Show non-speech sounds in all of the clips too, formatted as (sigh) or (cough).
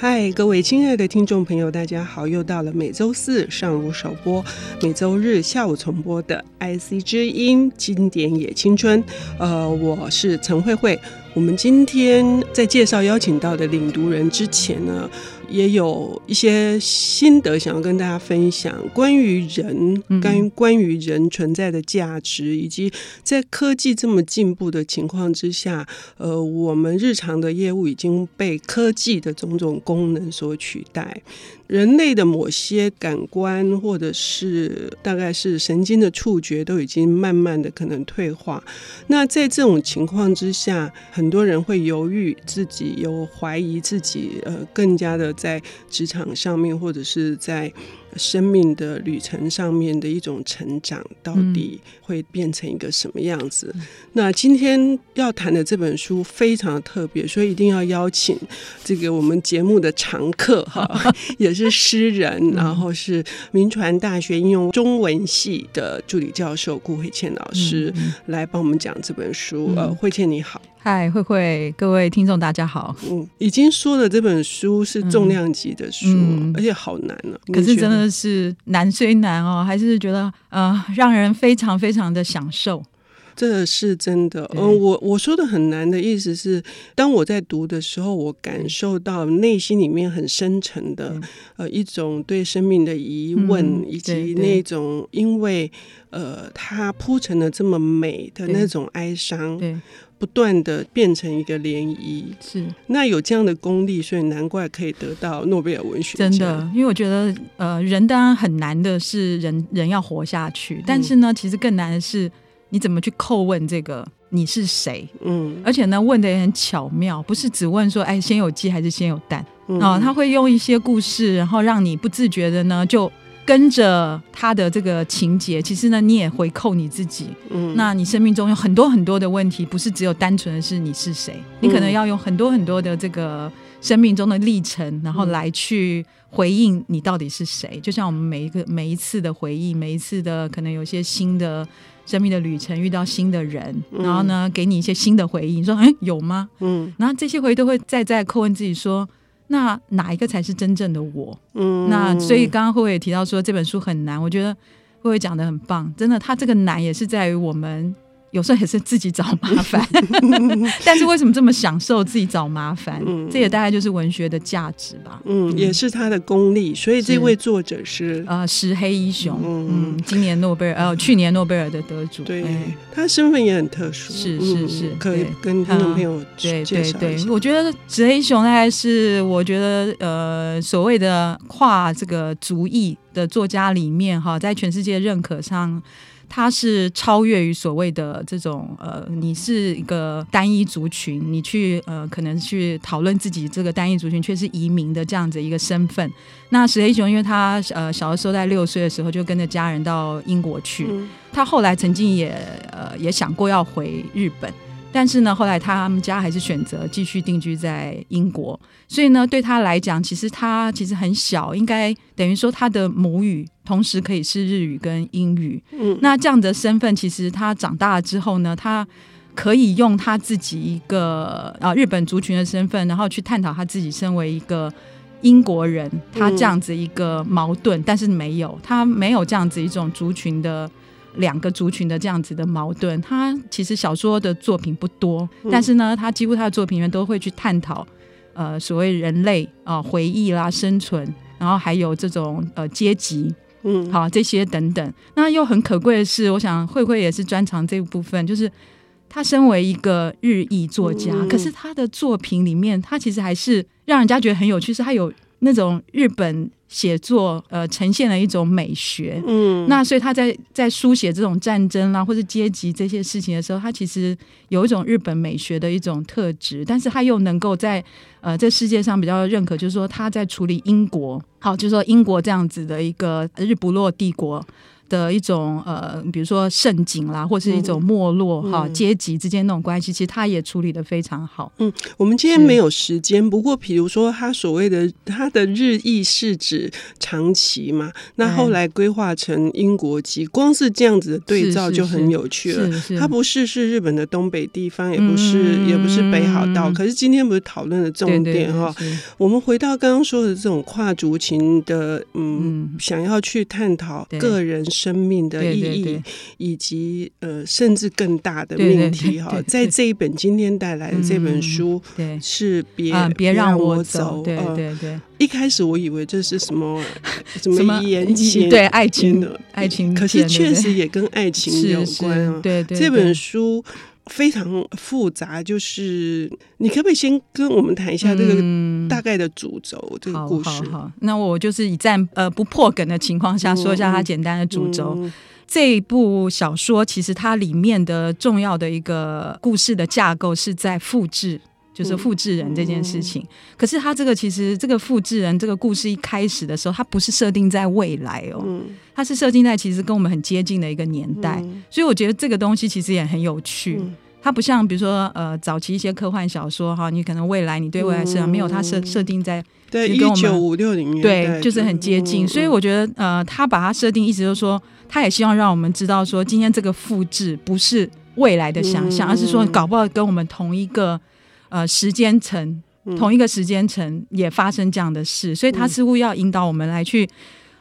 嗨，各位亲爱的听众朋友，大家好！又到了每周四上午首播、每周日下午重播的《IC 之音经典也青春》。呃，我是陈慧慧。我们今天在介绍邀请到的领读人之前呢，也有一些心得想要跟大家分享，关于人，关关于人存在的价值，以及在科技这么进步的情况之下，呃，我们日常的业务已经被科技的种种功能所取代。人类的某些感官，或者是大概是神经的触觉，都已经慢慢的可能退化。那在这种情况之下，很多人会犹豫自己，有怀疑自己，呃，更加的在职场上面，或者是在。生命的旅程上面的一种成长，到底会变成一个什么样子？嗯、那今天要谈的这本书非常特别，所以一定要邀请这个我们节目的常客哈，(laughs) 也是诗人，嗯、然后是民传大学应用中文系的助理教授顾慧倩老师、嗯、来帮我们讲这本书。嗯、呃，慧倩你好。嗨，慧慧，各位听众，大家好。嗯，已经说了这本书是重量级的书，嗯、而且好难呢、啊。可是真的的是难虽难哦，还是觉得呃，让人非常非常的享受。这是真的。嗯、呃，我我说的很难的意思是，当我在读的时候，我感受到内心里面很深沉的、嗯、呃一种对生命的疑问，嗯、以及那种因为呃它铺成了这么美的那种哀伤。对。对不断的变成一个涟漪，是那有这样的功力，所以难怪可以得到诺贝尔文学奖。真的，因为我觉得，呃，人当然很难的是人人要活下去，但是呢，嗯、其实更难的是你怎么去叩问这个你是谁？嗯，而且呢，问的也很巧妙，不是只问说，哎，先有鸡还是先有蛋？嗯、哦，他会用一些故事，然后让你不自觉的呢就。跟着他的这个情节，其实呢，你也回扣你自己。嗯，那你生命中有很多很多的问题，不是只有单纯的是你是谁，嗯、你可能要用很多很多的这个生命中的历程，然后来去回应你到底是谁。就像我们每一个每一次的回忆，每一次的可能有些新的生命的旅程，遇到新的人，然后呢，给你一些新的回忆。你说，哎，有吗？嗯，然后这些回忆都会再再叩问自己说。那哪一个才是真正的我？嗯，那所以刚刚慧慧也提到说这本书很难，我觉得慧慧讲的很棒，真的，他这个难也是在于我们。有时候也是自己找麻烦，(laughs) 但是为什么这么享受自己找麻烦？嗯、这也大概就是文学的价值吧。嗯，也是他的功力。所以这位作者是呃石黑一雄，嗯，嗯，今年诺贝尔呃去年诺贝尔的得主。对，哎、他身份也很特殊。是是是，可以跟听众朋友介绍一下。对对对，我觉得石黑一雄大概是我觉得呃所谓的跨这个族裔的作家里面哈，在全世界认可上。他是超越于所谓的这种呃，你是一个单一族群，你去呃，可能去讨论自己这个单一族群却是移民的这样子一个身份。那石黑雄，因为他呃小的时候在六岁的时候就跟着家人到英国去，他后来曾经也呃也想过要回日本。但是呢，后来他们家还是选择继续定居在英国，所以呢，对他来讲，其实他其实很小，应该等于说他的母语同时可以是日语跟英语。嗯，那这样的身份，其实他长大了之后呢，他可以用他自己一个啊日本族群的身份，然后去探讨他自己身为一个英国人，他这样子一个矛盾，嗯，但是没有，他没有这样子一种族群的。两个族群的这样子的矛盾，他其实小说的作品不多，嗯、但是呢，他几乎他的作品里面都会去探讨，呃，所谓人类啊、呃、回忆啦、生存，然后还有这种呃阶级，嗯，好这些等等。那又很可贵的是，我想慧慧也是专长这一部分，就是他身为一个日裔作家，嗯、可是他的作品里面，他其实还是让人家觉得很有趣，是他有那种日本。写作呃，呈现了一种美学，嗯，那所以他在在书写这种战争啦，或者阶级这些事情的时候，他其实有一种日本美学的一种特质，但是他又能够在呃这世界上比较认可，就是说他在处理英国，好，就是说英国这样子的一个日不落帝国的一种呃，比如说盛景啦，或是一种没落哈、嗯、阶级之间那种关系，其实他也处理的非常好。嗯，我们今天没有时间，不过比如说他所谓的他的日裔是指长期嘛，那后来规划成英国籍，光是这样子的对照就很有趣了。他不是是日本的东北地方，也不是、嗯、也不是北海道、嗯，可是今天不是讨论的重点哈。我们回到刚刚说的这种跨族群的，嗯，嗯想要去探讨个人。生命的意义，对。对对，以及呃，甚至更大的命题哈，在这一本今天带来的这本书，对，是别别让我走。对对对，一开始我以为这是什么 (laughs) 什么言情，对爱情的爱情，可是确实也跟爱情有关啊。对对，这本书非常复杂，就是你可不可以先跟我们谈一下这个大概的主轴？这个故事。好，好，那我就是以暂呃不破梗的情况下说一下它简单的主轴。嗯嗯、这一部小说其实它里面的重要的一个故事的架构是在复制，就是复制人这件事情。嗯、可是他这个其实这个复制人这个故事一开始的时候，它不是设定在未来哦。嗯。它是设定在其实跟我们很接近的一个年代，嗯、所以我觉得这个东西其实也很有趣。嗯、它不像比如说呃早期一些科幻小说哈，你可能未来你对未来设、嗯、没有它设设定在对一九五六零年对就是很接近，嗯、所以我觉得呃他把它设定意思就是说，他也希望让我们知道说今天这个复制不是未来的想象、嗯，而是说搞不好跟我们同一个呃时间层、嗯、同一个时间层也发生这样的事，所以他似乎要引导我们来去。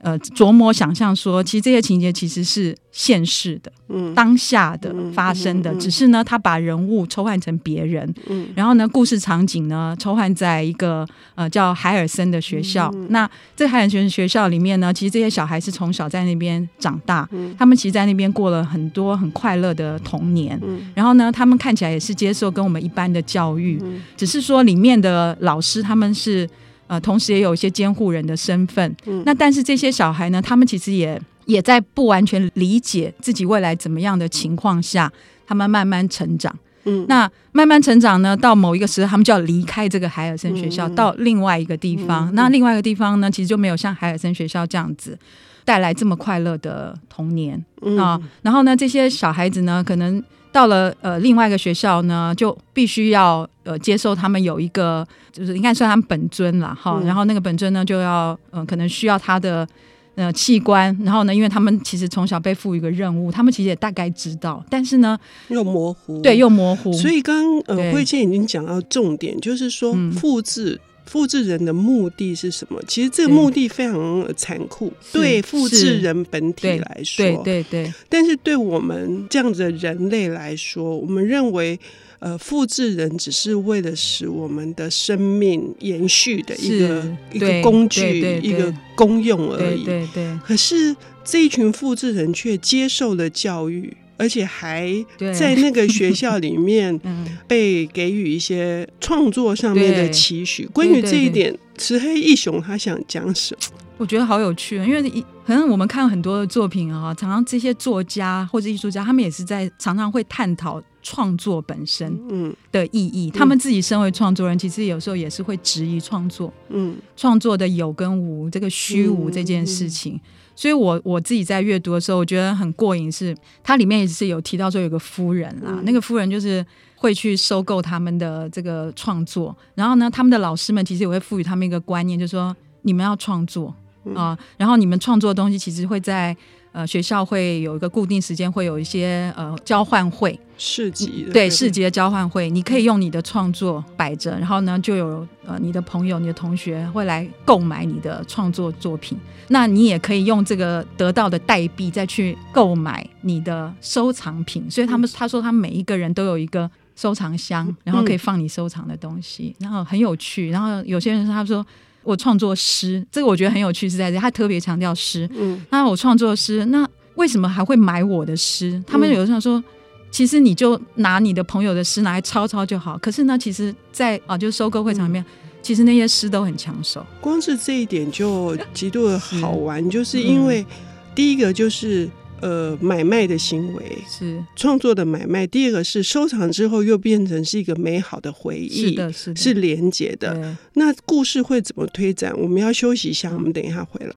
呃，琢磨想象说，其实这些情节其实是现实的，嗯，当下的发生的，嗯嗯嗯、只是呢，他把人物抽换成别人，嗯，然后呢，故事场景呢，抽换在一个呃叫海尔森的学校。嗯、那这海尔森学校里面呢，其实这些小孩是从小在那边长大，嗯，他们其实在那边过了很多很快乐的童年，嗯，然后呢，他们看起来也是接受跟我们一般的教育，嗯，只是说里面的老师他们是。呃，同时也有一些监护人的身份。嗯，那但是这些小孩呢，他们其实也也在不完全理解自己未来怎么样的情况下，他们慢慢成长。嗯，那慢慢成长呢，到某一个时候，他们就要离开这个海尔森学校，嗯，到另外一个地方。嗯，那另外一个地方呢，其实就没有像海尔森学校这样子带来这么快乐的童年啊，嗯。然后呢，这些小孩子呢，可能。到了呃另外一个学校呢，就必须要呃接受他们有一个，就是应该算他们本尊了哈、嗯。然后那个本尊呢，就要嗯、呃、可能需要他的呃器官。然后呢，因为他们其实从小被赋予一个任务，他们其实也大概知道，但是呢又模糊，对，又模糊。所以刚刚呃慧倩已经讲到重点，就是说复制。嗯复制人的目的是什么？其实这个目的非常残酷，对复制人本体来说，对对，对对。但是对我们这样子的人类来说，我们认为，呃，复制人只是为了使我们的生命延续的一个一个工具，一个功用而已。对对，对。可是这一群复制人却接受了教育。而且还在那个学校里面 (laughs) 被给予一些创作上面的期许。关于这一点，池黑义雄他想讲什么？我觉得好有趣，因为可能我们看很多的作品啊，常常这些作家或者艺术家，他们也是在常常会探讨创作本身嗯的意义。他们自己身为创作人，其实有时候也是会质疑创作，嗯，创作的有跟无，这个虚无这件事情。所以我，我我自己在阅读的时候，我觉得很过瘾，是它里面也是有提到说有个夫人啦，嗯、那个夫人就是会去收购他们的这个创作，然后呢，他们的老师们其实也会赋予他们一个观念，就是说你们要创作啊、呃，然后你们创作的东西其实会在。呃，学校会有一个固定时间，会有一些呃交换会、市集，对市集的交换会，你可以用你的创作摆着，然后呢，就有呃你的朋友、你的同学会来购买你的创作作品。那你也可以用这个得到的代币再去购买你的收藏品。所以他们他说，他每一个人都有一个收藏箱，然后可以放你收藏的东西，然后很有趣。然后有些人他说。我创作诗，这个我觉得很有趣，是在这，他特别强调诗。嗯，那我创作诗，那为什么还会买我的诗？他们有时候说，其实你就拿你的朋友的诗拿来抄抄就好。可是呢，其实在，在啊，就是收购会场里面，嗯，其实那些诗都很抢手。光是这一点就极度的好玩，(laughs) 是就是因为第一个就是。呃，买卖的行为是创作的买卖。第二个是收藏之后又变成是一个美好的回忆，是的，是的，是连接的。那故事会怎么推展？我们要休息一下，我们等一下回来。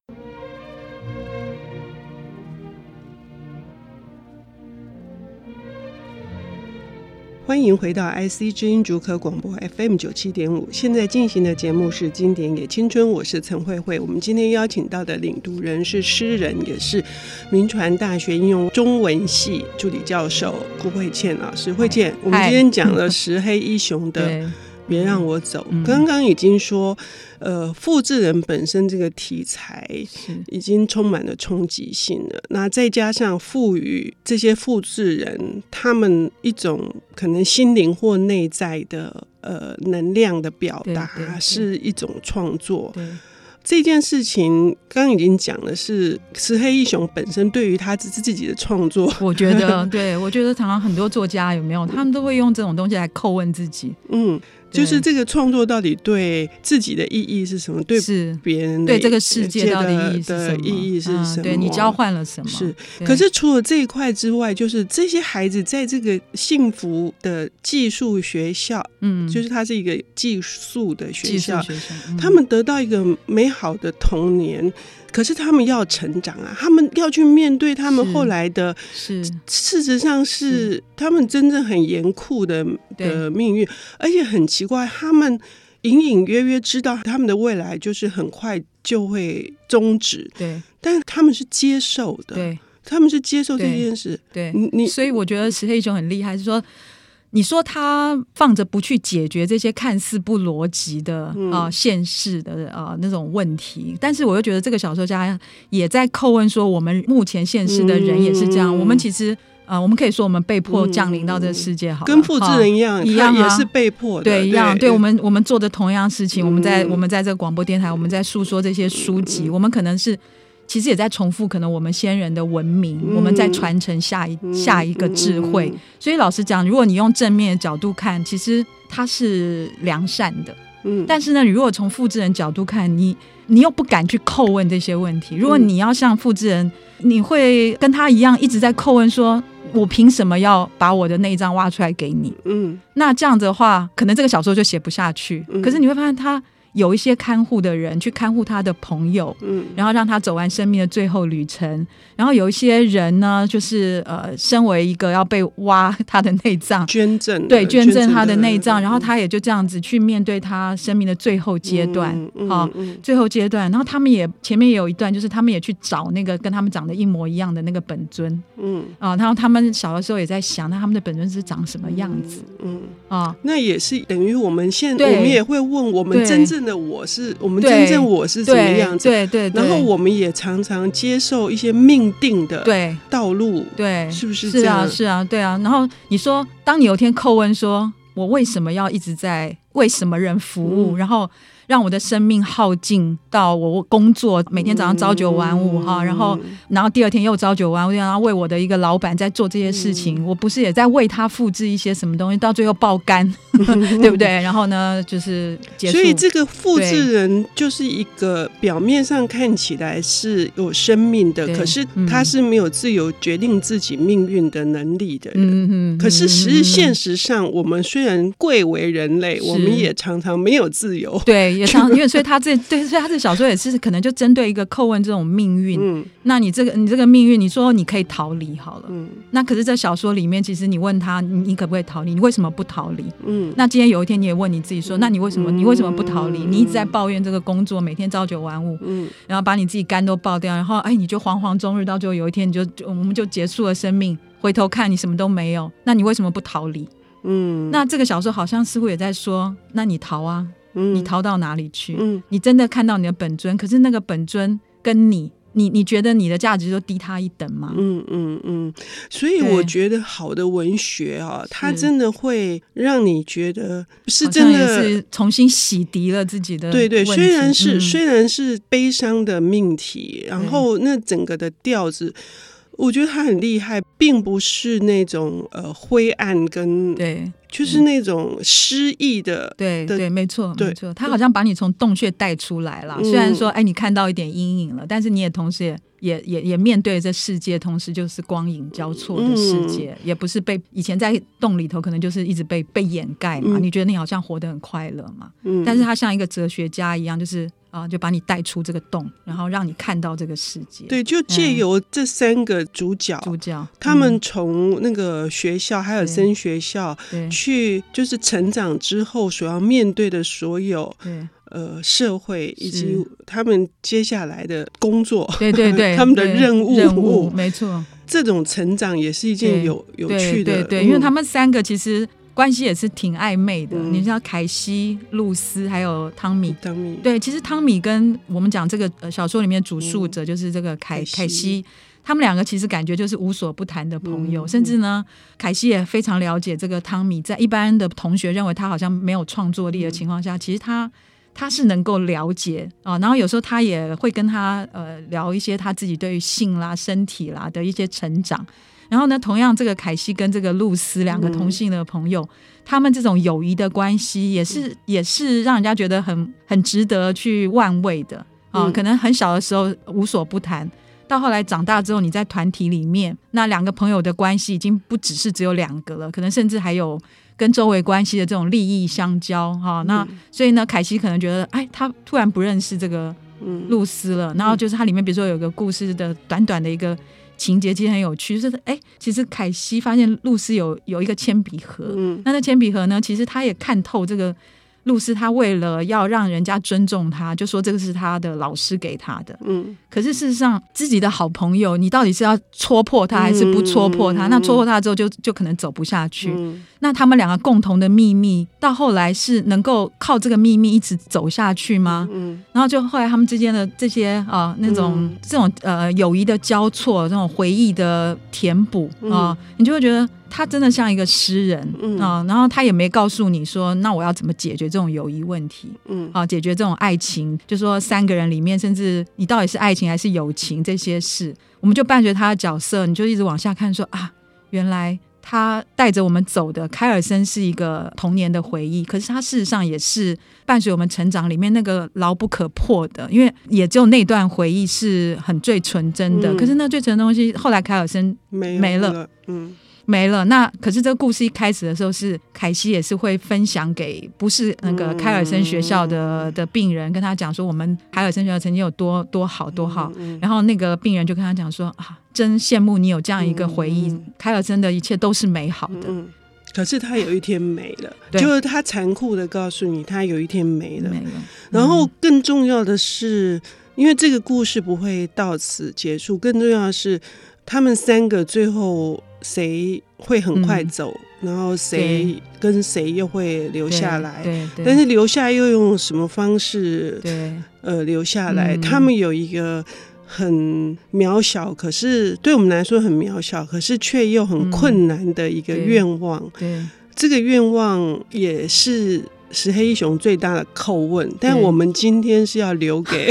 欢迎回到 IC 知音竹科广播 FM 九七点五。现在进行的节目是《经典也青春》，我是陈慧慧。我们今天邀请到的领读人是诗人，也是民传大学应用中文系助理教授顾慧倩老师。慧倩，我们今天讲了石黑一雄的。(laughs) 别让我走。刚刚已经说，呃，复制人本身这个题材已经充满了冲击性了。那再加上赋予这些复制人他们一种可能心灵或内在的呃能量的表达，是一种创作。这件事情刚刚已经讲了，是石黑一雄本身对于他自自己的创作，我觉得，(laughs) 对我觉得常常很多作家有没有，他们都会用这种东西来叩问自己，嗯。就是这个创作到底对自己的意义是什么？对别人对这个世界到底意义是什么？意义是什么？对你交换了什么？是。可是除了这一块之外，就是这些孩子在这个幸福的寄宿学校，嗯，就是它是一个寄宿的学校，他们得到一个美好的童年。可是他们要成长啊，他们要去面对他们后来的，是。事实上是他们真正很严酷的的命运，而且很奇怪，他们隐隐约约知道他们的未来就是很快就会终止，对，但是他们是接受的，对，他们是接受这件事，对，你所以我觉得石黑一雄很厉害，是说。你说他放着不去解决这些看似不逻辑的啊、嗯呃、现实的啊、呃、那种问题，但是我又觉得这个小说家也在叩问说，我们目前现实的人也是这样。嗯、我们其实啊、呃，我们可以说我们被迫降临到这个世界，好，跟复制人一样，一样也是被迫的，对，一样。对我们，我们做的同样事情，嗯、我们在我们在这个广播电台，我们在诉说这些书籍，嗯、我们可能是。其实也在重复，可能我们先人的文明，嗯、我们在传承下一、嗯、下一个智慧。嗯、所以老实讲，如果你用正面的角度看，其实它是良善的。嗯，但是呢，你如果从复制人角度看，你你又不敢去叩问这些问题。如果你要像复制人，你会跟他一样一直在叩问说，我凭什么要把我的内脏挖出来给你？嗯，那这样子的话，可能这个小说就写不下去。嗯、可是你会发现他。有一些看护的人去看护他的朋友，嗯，然后让他走完生命的最后旅程。然后有一些人呢，就是呃，身为一个要被挖他的内脏，捐赠，对，捐赠他的内脏，然后他也就这样子去面对他生命的最后阶段，好，最后阶段。然后他们也前面也有一段，就是他们也去找那个跟他们长得一模一样的那个本尊，嗯啊，然后他们小的时候也在想，那他们的本尊是长什么样子？嗯啊，那也是等于我们现在我们也会问我们真正。的我是我们真正我是怎么样子？对对，然后我们也常常接受一些命定的对道路，对，是不是这样？是啊，是啊，对啊。然后你说，当你有一天叩问说，我为什么要一直在为什么人服务？然后。让我的生命耗尽到我工作，每天早上朝九晚五哈，然后然后第二天又朝九晚五，然后为我的一个老板在做这些事情，我不是也在为他复制一些什么东西，到最后爆肝，(laughs) 对不对？然后呢，就是结束。所以这个复制人就是一个表面上看起来是有生命的，可是他是没有自由决定自己命运的能力的人。可是实际现实上，我们虽然贵为人类，我们也常常没有自由。对。也常因为所以他这对，所以他这小说也是可能就针对一个叩问这种命运。嗯，那你这个你这个命运，你说你可以逃离好了。嗯，那可是，在小说里面，其实你问他，你你可不可以逃离？你为什么不逃离？嗯，那今天有一天你也问你自己说，那你为什么你为什么不逃离？你一直在抱怨这个工作，每天朝九晚五，嗯，然后把你自己肝都爆掉，然后哎，你就惶惶终日，到最后有一天你就就我们就结束了生命，回头看你什么都没有，那你为什么不逃离？嗯，那这个小说好像似乎也在说，那你逃啊。嗯，你逃到哪里去？嗯，你真的看到你的本尊，可是那个本尊跟你，你你觉得你的价值就低他一等吗？嗯嗯嗯，所以我觉得好的文学啊，它真的会让你觉得是真的是重新洗涤了自己的。对对，虽然是虽然是悲伤的命题，然后那整个的调子。我觉得他很厉害，并不是那种呃灰暗跟对，就是那种诗意的，对对，没错没错，他好像把你从洞穴带出来了。虽然说哎，你看到一点阴影了，但是你也同时也也也也面对这世界，同时就是光影交错的世界，也不是被以前在洞里头可能就是一直被被掩盖嘛。你觉得你好像活得很快乐嘛？但是他像一个哲学家一样，就是。啊，就把你带出这个洞，然后让你看到这个世界。对，就借由这三个主角，主角他们从那个学校海尔森学校去，就是成长之后所要面对的所有，呃，社会以及他们接下来的工作，对对对，(laughs) 他们的任务，任务，没错。这种成长也是一件有有趣的，对对，因为他们三个其实。关系也是挺暧昧的，嗯、你像凯西、露丝还有汤米。汤米对，其实汤米跟我们讲这个小说里面主述者就是这个凯、嗯、凯西，他们两个其实感觉就是无所不谈的朋友，嗯、甚至呢，凯西也非常了解这个汤米。在一般的同学认为他好像没有创作力的情况下，嗯、其实他他是能够了解啊。然后有时候他也会跟他呃聊一些他自己对于性啦、身体啦的一些成长。然后呢，同样这个凯西跟这个露丝两个同性的朋友，嗯、他们这种友谊的关系也是、嗯、也是让人家觉得很很值得去玩味的啊。嗯、可能很小的时候无所不谈，到后来长大之后，你在团体里面，那两个朋友的关系已经不只是只有两个了，可能甚至还有跟周围关系的这种利益相交哈。那、嗯、所以呢，凯西可能觉得，哎，他突然不认识这个露丝了。嗯、然后就是它里面，比如说有个故事的短短的一个。情节其实很有趣，就是哎，其实凯西发现露丝有有一个铅笔盒，嗯，那那铅笔盒呢，其实他也看透这个。露丝她为了要让人家尊重她，就说这个是她的老师给她的。嗯，可是事实上，自己的好朋友，你到底是要戳破他还是不戳破他？嗯、那戳破他之后就，就就可能走不下去。嗯、那他们两个共同的秘密，到后来是能够靠这个秘密一直走下去吗？嗯，然后就后来他们之间的这些啊、呃，那种、嗯、这种呃友谊的交错，这种回忆的填补啊、你就会觉得。他真的像一个诗人啊、嗯哦，然后他也没告诉你说，那我要怎么解决这种友谊问题？嗯，啊，解决这种爱情，就说三个人里面，甚至你到底是爱情还是友情这些事，我们就伴随他的角色，你就一直往下看说，说啊，原来他带着我们走的凯尔森是一个童年的回忆，可是他事实上也是伴随我们成长里面那个牢不可破的，因为也只有那段回忆是很最纯真的，嗯、可是那最纯的东西，后来凯尔森没了，没了嗯。没了。那可是这个故事一开始的时候，是凯西也是会分享给不是那个凯尔森学校的、嗯、的病人，跟他讲说我们凯尔森学校曾经有多多好多好。嗯嗯、然后那个病人就跟他讲说啊，真羡慕你有这样一个回忆，嗯、凯尔森的一切都是美好的。嗯、可是他有一天没了，对就是他残酷的告诉你，他有一天没了。没了。然后更重要的是，因为这个故事不会到此结束，更重要的是。他们三个最后谁会很快走，嗯、然后谁跟谁又会留下来？对，对对，但是留下又用什么方式？对，呃，留下来。嗯、他们有一个很渺小，可是对我们来说很渺小，可是却又很困难的一个愿望。这个愿望也是。石黑一雄最大的叩问，但我们今天是要留给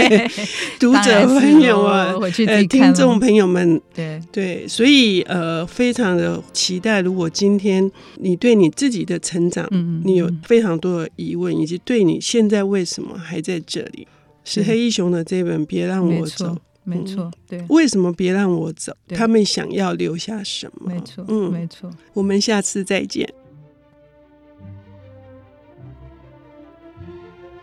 (laughs) 读者朋友们，呃，听众朋友们，对对，所以呃，非常的期待。如果今天你对你自己的成长，嗯，你有非常多的疑问，以及对你现在为什么还在这里，石黑一雄的这本《别让我走》，没错，对，为什么别让我走？他们想要留下什么？没错，嗯，没错。我们下次再见。